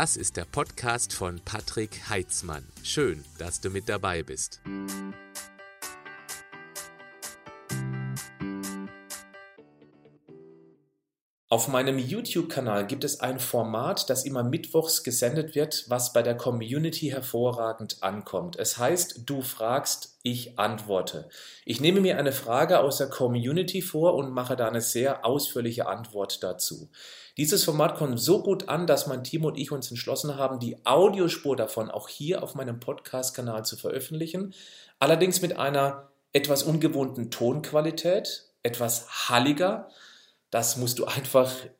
Das ist der Podcast von Patrick Heitzmann. Schön, dass du mit dabei bist. Auf meinem YouTube-Kanal gibt es ein Format, das immer mittwochs gesendet wird, was bei der Community hervorragend ankommt. Es heißt, du fragst, ich antworte. Ich nehme mir eine Frage aus der Community vor und mache da eine sehr ausführliche Antwort dazu. Dieses Format kommt so gut an, dass mein Team und ich uns entschlossen haben, die Audiospur davon auch hier auf meinem Podcast-Kanal zu veröffentlichen. Allerdings mit einer etwas ungewohnten Tonqualität, etwas halliger das musst du einfach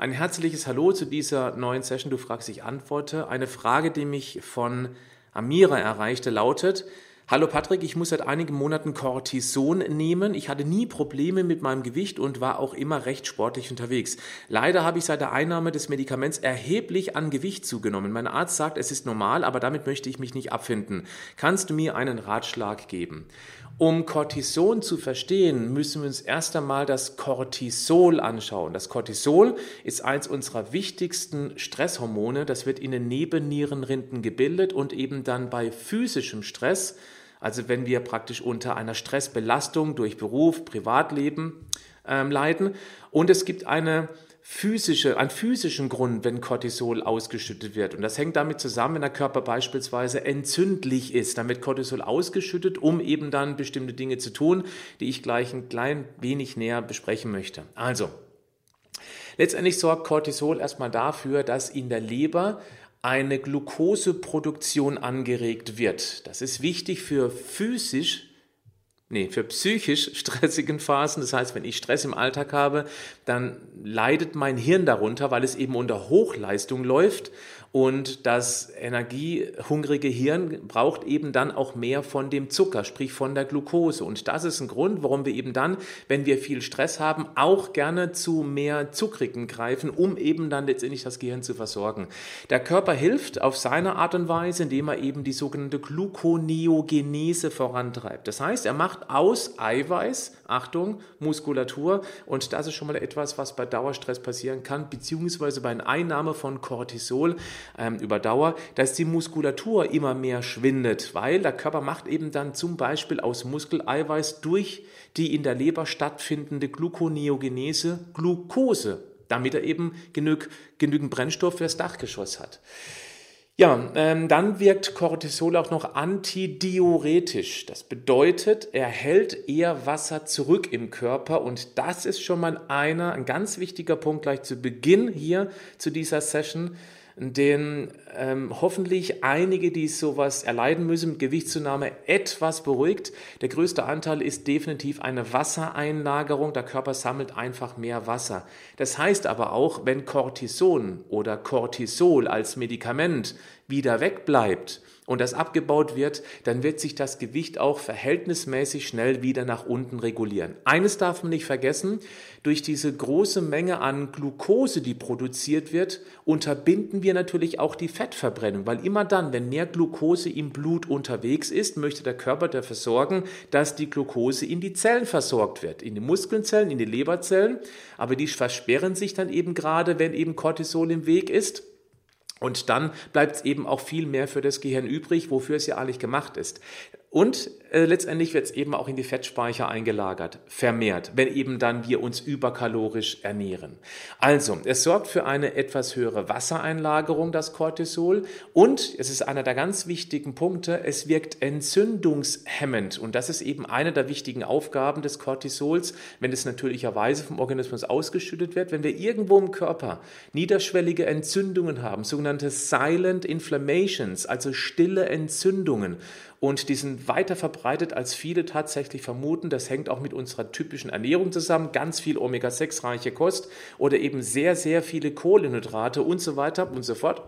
Ein herzliches Hallo zu dieser neuen Session. Du fragst, ich antworte. Eine Frage, die mich von Amira erreichte, lautet, Hallo Patrick, ich muss seit einigen Monaten Cortison nehmen. Ich hatte nie Probleme mit meinem Gewicht und war auch immer recht sportlich unterwegs. Leider habe ich seit der Einnahme des Medikaments erheblich an Gewicht zugenommen. Mein Arzt sagt, es ist normal, aber damit möchte ich mich nicht abfinden. Kannst du mir einen Ratschlag geben? Um Cortison zu verstehen, müssen wir uns erst einmal das Cortisol anschauen. Das Cortisol ist eins unserer wichtigsten Stresshormone. Das wird in den Nebennierenrinden gebildet und eben dann bei physischem Stress, also wenn wir praktisch unter einer Stressbelastung durch Beruf, Privatleben ähm, leiden. Und es gibt eine physische, einen physischen Grund, wenn Cortisol ausgeschüttet wird. Und das hängt damit zusammen, wenn der Körper beispielsweise entzündlich ist. Dann wird Cortisol ausgeschüttet, um eben dann bestimmte Dinge zu tun, die ich gleich ein klein wenig näher besprechen möchte. Also, letztendlich sorgt Cortisol erstmal dafür, dass in der Leber eine Glukoseproduktion angeregt wird. Das ist wichtig für physisch nee, für psychisch stressigen Phasen. Das heißt, wenn ich Stress im Alltag habe, dann leidet mein Hirn darunter, weil es eben unter Hochleistung läuft und das energiehungrige Hirn braucht eben dann auch mehr von dem Zucker, sprich von der Glucose. Und das ist ein Grund, warum wir eben dann, wenn wir viel Stress haben, auch gerne zu mehr Zuckrigen greifen, um eben dann letztendlich das Gehirn zu versorgen. Der Körper hilft auf seine Art und Weise, indem er eben die sogenannte Gluconeogenese vorantreibt. Das heißt, er macht aus Eiweiß, Achtung, Muskulatur, und das ist schon mal etwas, was bei Dauerstress passieren kann, beziehungsweise bei einer Einnahme von Cortisol ähm, über Dauer, dass die Muskulatur immer mehr schwindet, weil der Körper macht eben dann zum Beispiel aus Muskeleiweiß durch die in der Leber stattfindende Gluconeogenese Glucose, damit er eben genügend Brennstoff fürs Dachgeschoss hat. Ja, ähm, dann wirkt Cortisol auch noch antidiuretisch. Das bedeutet, er hält eher Wasser zurück im Körper und das ist schon mal einer, ein ganz wichtiger Punkt gleich zu Beginn hier zu dieser Session den ähm, hoffentlich einige, die sowas erleiden müssen, mit Gewichtszunahme etwas beruhigt. Der größte Anteil ist definitiv eine Wassereinlagerung. Der Körper sammelt einfach mehr Wasser. Das heißt aber auch, wenn Cortison oder Cortisol als Medikament wieder wegbleibt, und das abgebaut wird, dann wird sich das Gewicht auch verhältnismäßig schnell wieder nach unten regulieren. Eines darf man nicht vergessen, durch diese große Menge an Glucose, die produziert wird, unterbinden wir natürlich auch die Fettverbrennung, weil immer dann, wenn mehr Glucose im Blut unterwegs ist, möchte der Körper dafür sorgen, dass die Glucose in die Zellen versorgt wird, in die Muskelzellen, in die Leberzellen, aber die versperren sich dann eben gerade, wenn eben Cortisol im Weg ist. Und dann bleibt es eben auch viel mehr für das Gehirn übrig, wofür es ja eigentlich gemacht ist. Und äh, letztendlich wird es eben auch in die Fettspeicher eingelagert, vermehrt, wenn eben dann wir uns überkalorisch ernähren. Also, es sorgt für eine etwas höhere Wassereinlagerung, das Cortisol. Und, es ist einer der ganz wichtigen Punkte, es wirkt entzündungshemmend. Und das ist eben eine der wichtigen Aufgaben des Cortisols, wenn es natürlicherweise vom Organismus ausgeschüttet wird. Wenn wir irgendwo im Körper niederschwellige Entzündungen haben, sogenannte Silent Inflammations, also stille Entzündungen, und die sind weiter verbreitet, als viele tatsächlich vermuten. Das hängt auch mit unserer typischen Ernährung zusammen. Ganz viel Omega-6-reiche Kost oder eben sehr, sehr viele Kohlenhydrate und so weiter und so fort.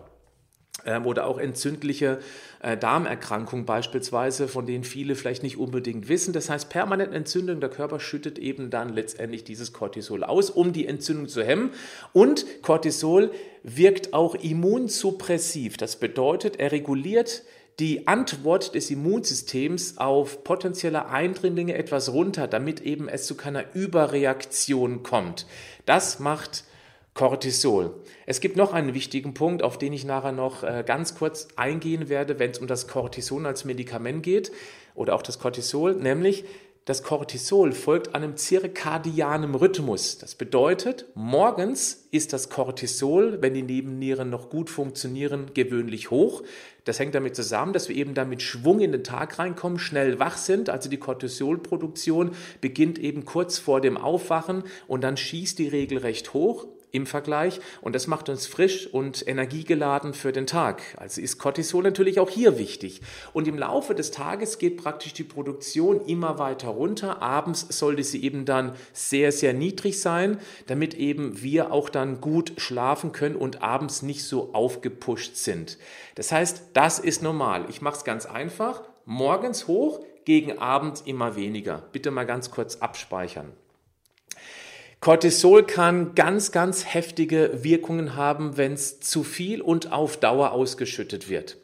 ähm, oder auch entzündliche äh, Darmerkrankungen beispielsweise, von denen viele vielleicht nicht unbedingt wissen. Das heißt, permanent Entzündung, der Körper schüttet eben dann letztendlich dieses Cortisol aus, um die Entzündung zu hemmen. Und Cortisol wirkt auch immunsuppressiv. Das bedeutet, er reguliert die Antwort des Immunsystems auf potenzielle Eindringlinge etwas runter, damit eben es zu keiner Überreaktion kommt. Das macht Cortisol. Es gibt noch einen wichtigen Punkt, auf den ich nachher noch äh, ganz kurz eingehen werde, wenn es um das Cortison als Medikament geht oder auch das Cortisol, nämlich das Cortisol folgt einem zirkadianen Rhythmus. Das bedeutet, morgens ist das Cortisol, wenn die Nebennieren noch gut funktionieren, gewöhnlich hoch. Das hängt damit zusammen, dass wir eben dann mit Schwung in den Tag reinkommen, schnell wach sind. Also die Cortisolproduktion beginnt eben kurz vor dem Aufwachen und dann schießt die Regel recht hoch im Vergleich und das macht uns frisch und energiegeladen für den Tag. Also ist Cortisol natürlich auch hier wichtig. Und im Laufe des Tages geht praktisch die Produktion immer weiter runter. Abends sollte sie eben dann sehr, sehr niedrig sein, damit eben wir auch dann gut schlafen können und abends nicht so aufgepusht sind. Das heißt, das ist normal. Ich mache es ganz einfach. Morgens hoch, gegen Abend immer weniger. Bitte mal ganz kurz abspeichern. Cortisol kann ganz, ganz heftige Wirkungen haben, wenn es zu viel und auf Dauer ausgeschüttet wird.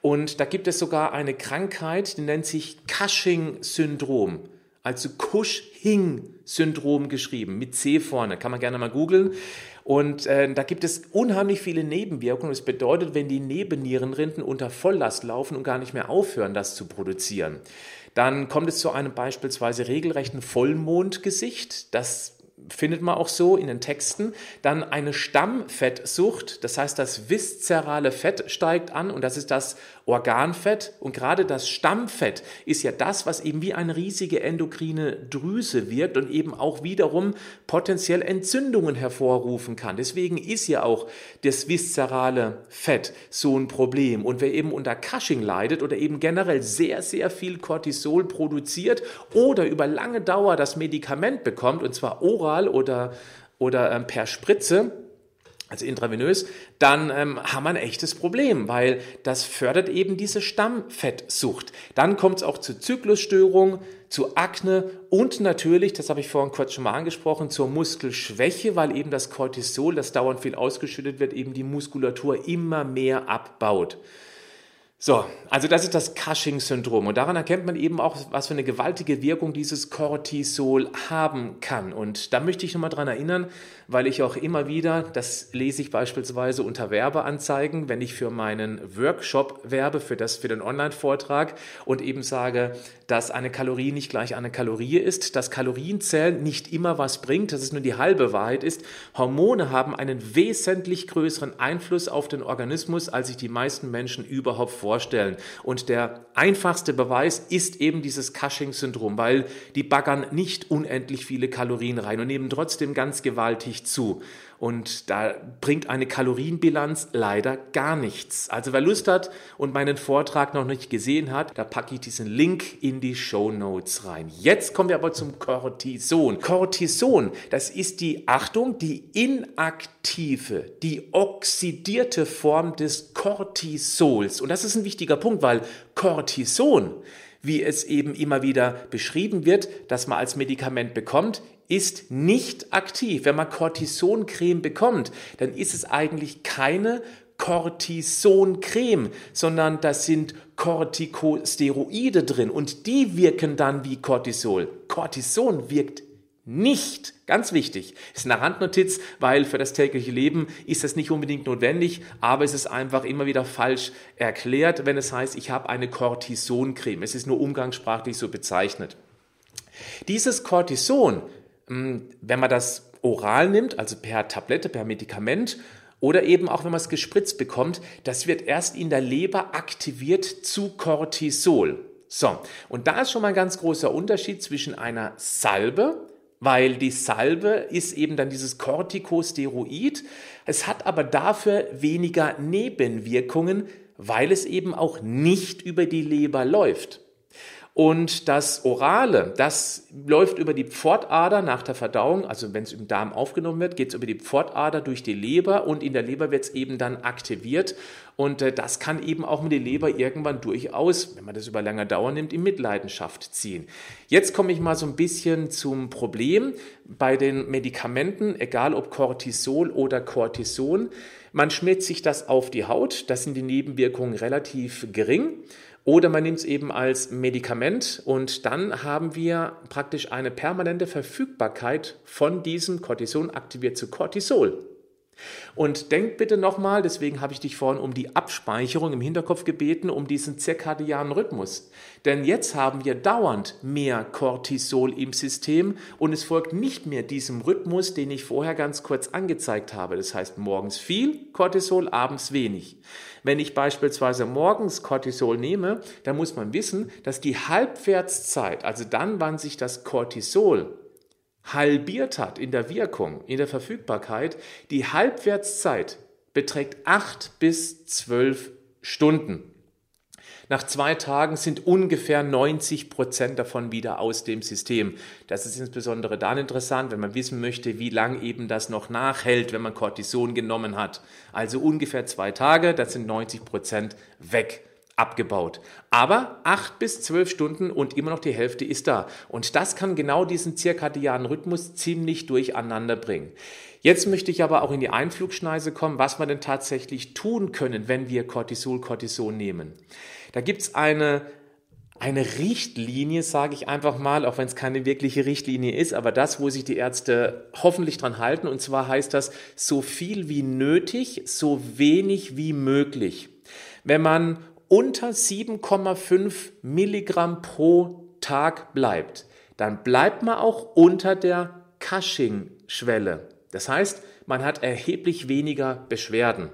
Und da gibt es sogar eine Krankheit, die nennt sich Cushing-Syndrom. Also Cushing-Syndrom geschrieben, mit C vorne. Kann man gerne mal googeln. Und äh, da gibt es unheimlich viele Nebenwirkungen. Das bedeutet, wenn die Nebennierenrinden unter Volllast laufen und gar nicht mehr aufhören, das zu produzieren, dann kommt es zu einem beispielsweise regelrechten Vollmondgesicht. Das findet man auch so in den Texten. Dann eine Stammfettsucht, das heißt, das viszerale Fett steigt an und das ist das Organfett. Und gerade das Stammfett ist ja das, was eben wie eine riesige endokrine Drüse wirkt und eben auch wiederum potenziell Entzündungen hervorrufen kann. Deswegen ist ja auch das viszerale Fett so ein Problem. Und wer eben unter Cushing leidet oder eben generell sehr, sehr viel Cortisol produziert oder über lange Dauer das Medikament bekommt, und zwar oral oder, oder ähm, per Spritze, also intravenös, dann ähm, haben wir ein echtes Problem, weil das fördert eben diese Stammfettsucht. Dann kommt es auch zu Zyklusstörungen, zu Akne und natürlich, das habe ich vorhin kurz schon mal angesprochen, zur Muskelschwäche, weil eben das Cortisol, das dauernd viel ausgeschüttet wird, eben die Muskulatur immer mehr abbaut. So, also das ist das Cushing-Syndrom und daran erkennt man eben auch, was für eine gewaltige Wirkung dieses Cortisol haben kann. Und da möchte ich nochmal dran erinnern, weil ich auch immer wieder, das lese ich beispielsweise unter Werbeanzeigen, wenn ich für meinen Workshop werbe, für, das, für den Online-Vortrag und eben sage, dass eine Kalorie nicht gleich eine Kalorie ist, dass Kalorienzählen nicht immer was bringt, dass es nur die halbe Wahrheit ist. Hormone haben einen wesentlich größeren Einfluss auf den Organismus, als sich die meisten Menschen überhaupt vorstellen. Und der einfachste Beweis ist eben dieses Cushing-Syndrom, weil die baggern nicht unendlich viele Kalorien rein und nehmen trotzdem ganz gewaltig zu. Und da bringt eine Kalorienbilanz leider gar nichts. Also wer Lust hat und meinen Vortrag noch nicht gesehen hat, da packe ich diesen Link in die Show Notes rein. Jetzt kommen wir aber zum Cortison. Cortison, das ist die, Achtung, die inaktive, die oxidierte Form des Cortisols. Und das ist ein wichtiger Punkt, weil Cortison, wie es eben immer wieder beschrieben wird, dass man als Medikament bekommt, ist nicht aktiv. Wenn man Cortisoncreme bekommt, dann ist es eigentlich keine Cortisoncreme, sondern da sind Corticosteroide drin und die wirken dann wie Cortisol. Cortison wirkt nicht. Ganz wichtig. Ist eine Randnotiz, weil für das tägliche Leben ist das nicht unbedingt notwendig, aber es ist einfach immer wieder falsch erklärt, wenn es heißt, ich habe eine Cortisoncreme. Es ist nur umgangssprachlich so bezeichnet. Dieses Cortison wenn man das oral nimmt, also per Tablette, per Medikament, oder eben auch wenn man es gespritzt bekommt, das wird erst in der Leber aktiviert zu Cortisol. So, und da ist schon mal ein ganz großer Unterschied zwischen einer Salbe, weil die Salbe ist eben dann dieses Corticosteroid. Es hat aber dafür weniger Nebenwirkungen, weil es eben auch nicht über die Leber läuft. Und das Orale, das läuft über die Pfortader nach der Verdauung, also wenn es im Darm aufgenommen wird, geht es über die Pfortader durch die Leber und in der Leber wird es eben dann aktiviert. Und äh, das kann eben auch mit der Leber irgendwann durchaus, wenn man das über lange Dauer nimmt, in Mitleidenschaft ziehen. Jetzt komme ich mal so ein bisschen zum Problem bei den Medikamenten, egal ob Cortisol oder Cortison. Man schmiert sich das auf die Haut, das sind die Nebenwirkungen relativ gering. Oder man nimmt es eben als Medikament und dann haben wir praktisch eine permanente Verfügbarkeit von diesem Cortison aktiviert zu Cortisol. Und denk bitte nochmal, deswegen habe ich dich vorhin um die Abspeicherung im Hinterkopf gebeten, um diesen zirkadianen Rhythmus. Denn jetzt haben wir dauernd mehr Cortisol im System und es folgt nicht mehr diesem Rhythmus, den ich vorher ganz kurz angezeigt habe. Das heißt morgens viel Cortisol, abends wenig. Wenn ich beispielsweise morgens Cortisol nehme, dann muss man wissen, dass die Halbwertszeit, also dann, wann sich das Cortisol halbiert hat in der Wirkung, in der Verfügbarkeit, die Halbwertszeit beträgt acht bis zwölf Stunden. Nach zwei Tagen sind ungefähr 90 Prozent davon wieder aus dem System. Das ist insbesondere dann interessant, wenn man wissen möchte, wie lang eben das noch nachhält, wenn man Cortison genommen hat. Also ungefähr zwei Tage, das sind 90 Prozent weg abgebaut. Aber acht bis zwölf Stunden und immer noch die Hälfte ist da. Und das kann genau diesen zirkadianen Rhythmus ziemlich durcheinander bringen. Jetzt möchte ich aber auch in die Einflugschneise kommen, was wir denn tatsächlich tun können, wenn wir Cortisol, Cortison nehmen. Da gibt's eine eine Richtlinie, sage ich einfach mal, auch wenn es keine wirkliche Richtlinie ist, aber das, wo sich die Ärzte hoffentlich dran halten. Und zwar heißt das, so viel wie nötig, so wenig wie möglich. Wenn man unter 7,5 Milligramm pro Tag bleibt, dann bleibt man auch unter der Cushing-Schwelle. Das heißt, man hat erheblich weniger Beschwerden.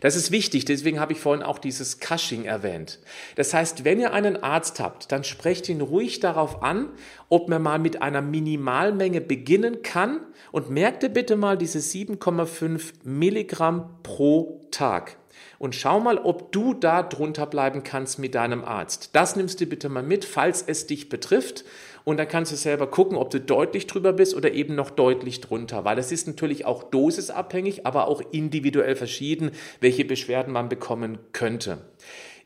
Das ist wichtig, deswegen habe ich vorhin auch dieses Cushing erwähnt. Das heißt, wenn ihr einen Arzt habt, dann sprecht ihn ruhig darauf an, ob man mal mit einer Minimalmenge beginnen kann und merkt ihr bitte mal diese 7,5 Milligramm pro Tag und schau mal, ob du da drunter bleiben kannst mit deinem Arzt. Das nimmst du bitte mal mit, falls es dich betrifft. Und dann kannst du selber gucken, ob du deutlich drüber bist oder eben noch deutlich drunter, weil es ist natürlich auch dosisabhängig, aber auch individuell verschieden, welche Beschwerden man bekommen könnte.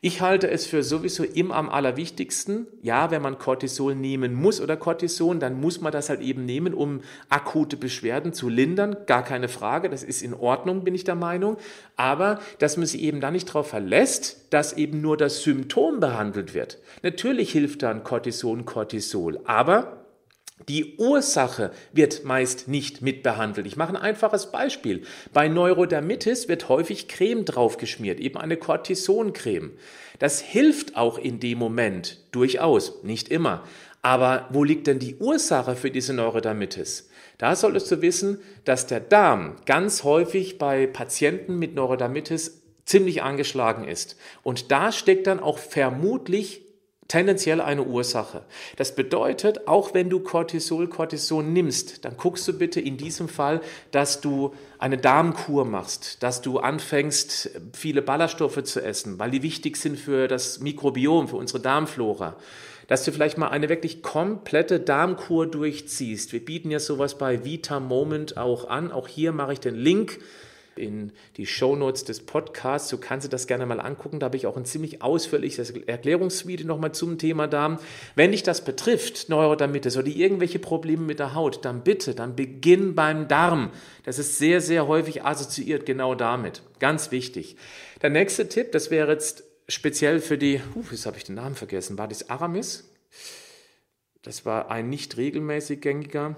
Ich halte es für sowieso immer am allerwichtigsten. Ja, wenn man Cortisol nehmen muss oder Cortison, dann muss man das halt eben nehmen, um akute Beschwerden zu lindern. Gar keine Frage. Das ist in Ordnung, bin ich der Meinung. Aber, dass man sich eben da nicht darauf verlässt, dass eben nur das Symptom behandelt wird. Natürlich hilft dann Cortison, Cortisol. Aber die Ursache wird meist nicht mitbehandelt. Ich mache ein einfaches Beispiel. Bei Neurodermitis wird häufig Creme draufgeschmiert, eben eine Cortisoncreme. Das hilft auch in dem Moment durchaus, nicht immer. Aber wo liegt denn die Ursache für diese Neurodermitis? Da solltest du wissen, dass der Darm ganz häufig bei Patienten mit Neurodermitis ziemlich angeschlagen ist. Und da steckt dann auch vermutlich tendenziell eine Ursache. Das bedeutet, auch wenn du Cortisol, Cortison nimmst, dann guckst du bitte in diesem Fall, dass du eine Darmkur machst, dass du anfängst, viele Ballaststoffe zu essen, weil die wichtig sind für das Mikrobiom, für unsere Darmflora. Dass du vielleicht mal eine wirklich komplette Darmkur durchziehst. Wir bieten ja sowas bei Vita Moment auch an. Auch hier mache ich den Link in die Shownotes des Podcasts. Du kannst dir das gerne mal angucken. Da habe ich auch ein ziemlich ausführliches Erklärungsvideo nochmal zum Thema Darm. Wenn dich das betrifft, Neurodermitis oder irgendwelche Probleme mit der Haut, dann bitte, dann beginn beim Darm. Das ist sehr, sehr häufig assoziiert genau damit. Ganz wichtig. Der nächste Tipp, das wäre jetzt speziell für die, uh, jetzt habe ich den Namen vergessen, war das Aramis? Das war ein nicht regelmäßig gängiger.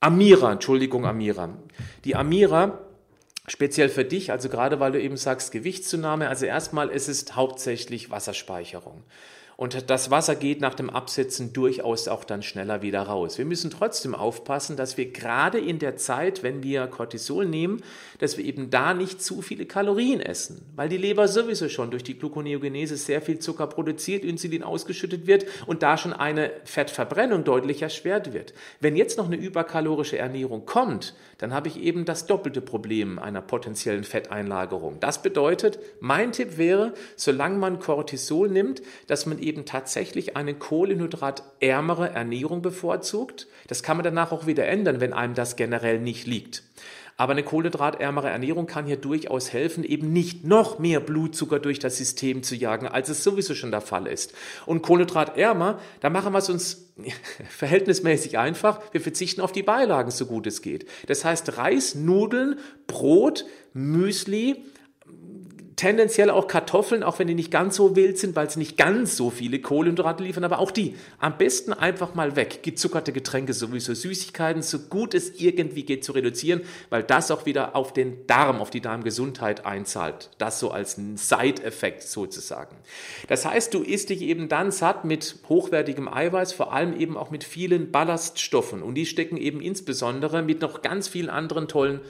Amira, Entschuldigung, Amira. Die Amira speziell für dich, also gerade weil du eben sagst Gewichtszunahme, also erstmal ist es hauptsächlich Wasserspeicherung. Und das Wasser geht nach dem Absetzen durchaus auch dann schneller wieder raus. Wir müssen trotzdem aufpassen, dass wir gerade in der Zeit, wenn wir Cortisol nehmen, dass wir eben da nicht zu viele Kalorien essen, weil die Leber sowieso schon durch die Gluconeogenese sehr viel Zucker produziert, Insulin ausgeschüttet wird und da schon eine Fettverbrennung deutlich erschwert wird. Wenn jetzt noch eine überkalorische Ernährung kommt, dann habe ich eben das doppelte Problem einer potenziellen Fetteinlagerung. Das bedeutet, mein Tipp wäre, solange man Cortisol nimmt, dass man eben tatsächlich eine kohlenhydratärmere Ernährung bevorzugt. Das kann man danach auch wieder ändern, wenn einem das generell nicht liegt. Aber eine kohlenhydratärmere Ernährung kann hier durchaus helfen, eben nicht noch mehr Blutzucker durch das System zu jagen, als es sowieso schon der Fall ist. Und kohlenhydratärmer, da machen wir es uns verhältnismäßig einfach. Wir verzichten auf die Beilagen, so gut es geht. Das heißt Reis, Nudeln, Brot, Müsli, tendenziell auch Kartoffeln, auch wenn die nicht ganz so wild sind, weil sie nicht ganz so viele Kohlenhydrate liefern, aber auch die am besten einfach mal weg. Gezuckerte Getränke sowieso, Süßigkeiten, so gut es irgendwie geht zu reduzieren, weil das auch wieder auf den Darm, auf die Darmgesundheit einzahlt. Das so als Side-Effekt sozusagen. Das heißt, du isst dich eben dann satt mit hochwertigem Eiweiß, vor allem eben auch mit vielen Ballaststoffen und die stecken eben insbesondere mit noch ganz vielen anderen tollen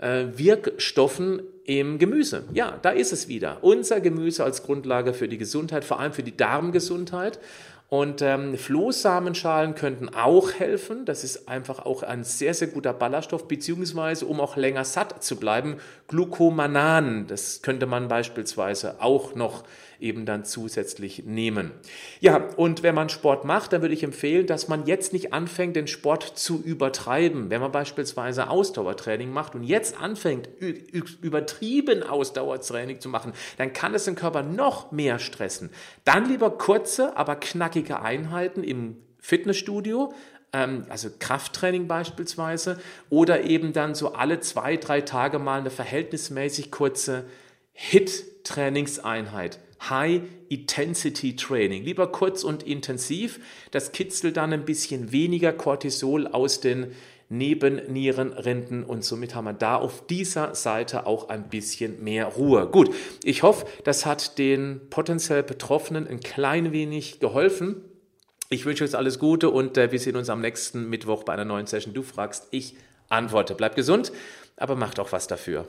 äh, Wirkstoffen im Gemüse. Ja, da ist es wieder. Unser Gemüse als Grundlage für die Gesundheit, vor allem für die Darmgesundheit. Und ähm, Flohsamenschalen könnten auch helfen. Das ist einfach auch ein sehr, sehr guter Ballaststoff, beziehungsweise um auch länger satt zu bleiben, Glucomananen. Das könnte man beispielsweise auch noch eben dann zusätzlich nehmen. Ja, und wenn man Sport macht, dann würde ich empfehlen, dass man jetzt nicht anfängt, den Sport zu übertreiben. Wenn man beispielsweise Ausdauertraining macht und jetzt anfängt, übertrieben Ausdauertraining zu machen, dann kann es den Körper noch mehr stressen. Dann lieber kurze, aber knackige Einheiten im Fitnessstudio, ähm, also Krafttraining beispielsweise, oder eben dann so alle zwei, drei Tage mal eine verhältnismäßig kurze HIT-Trainingseinheit. High Intensity Training. Lieber kurz und intensiv. Das kitzelt dann ein bisschen weniger Cortisol aus den Nebennierenrinden und somit haben wir da auf dieser Seite auch ein bisschen mehr Ruhe. Gut, ich hoffe, das hat den potenziell Betroffenen ein klein wenig geholfen. Ich wünsche euch alles Gute und äh, wir sehen uns am nächsten Mittwoch bei einer neuen Session. Du fragst, ich antworte. Bleibt gesund, aber macht auch was dafür.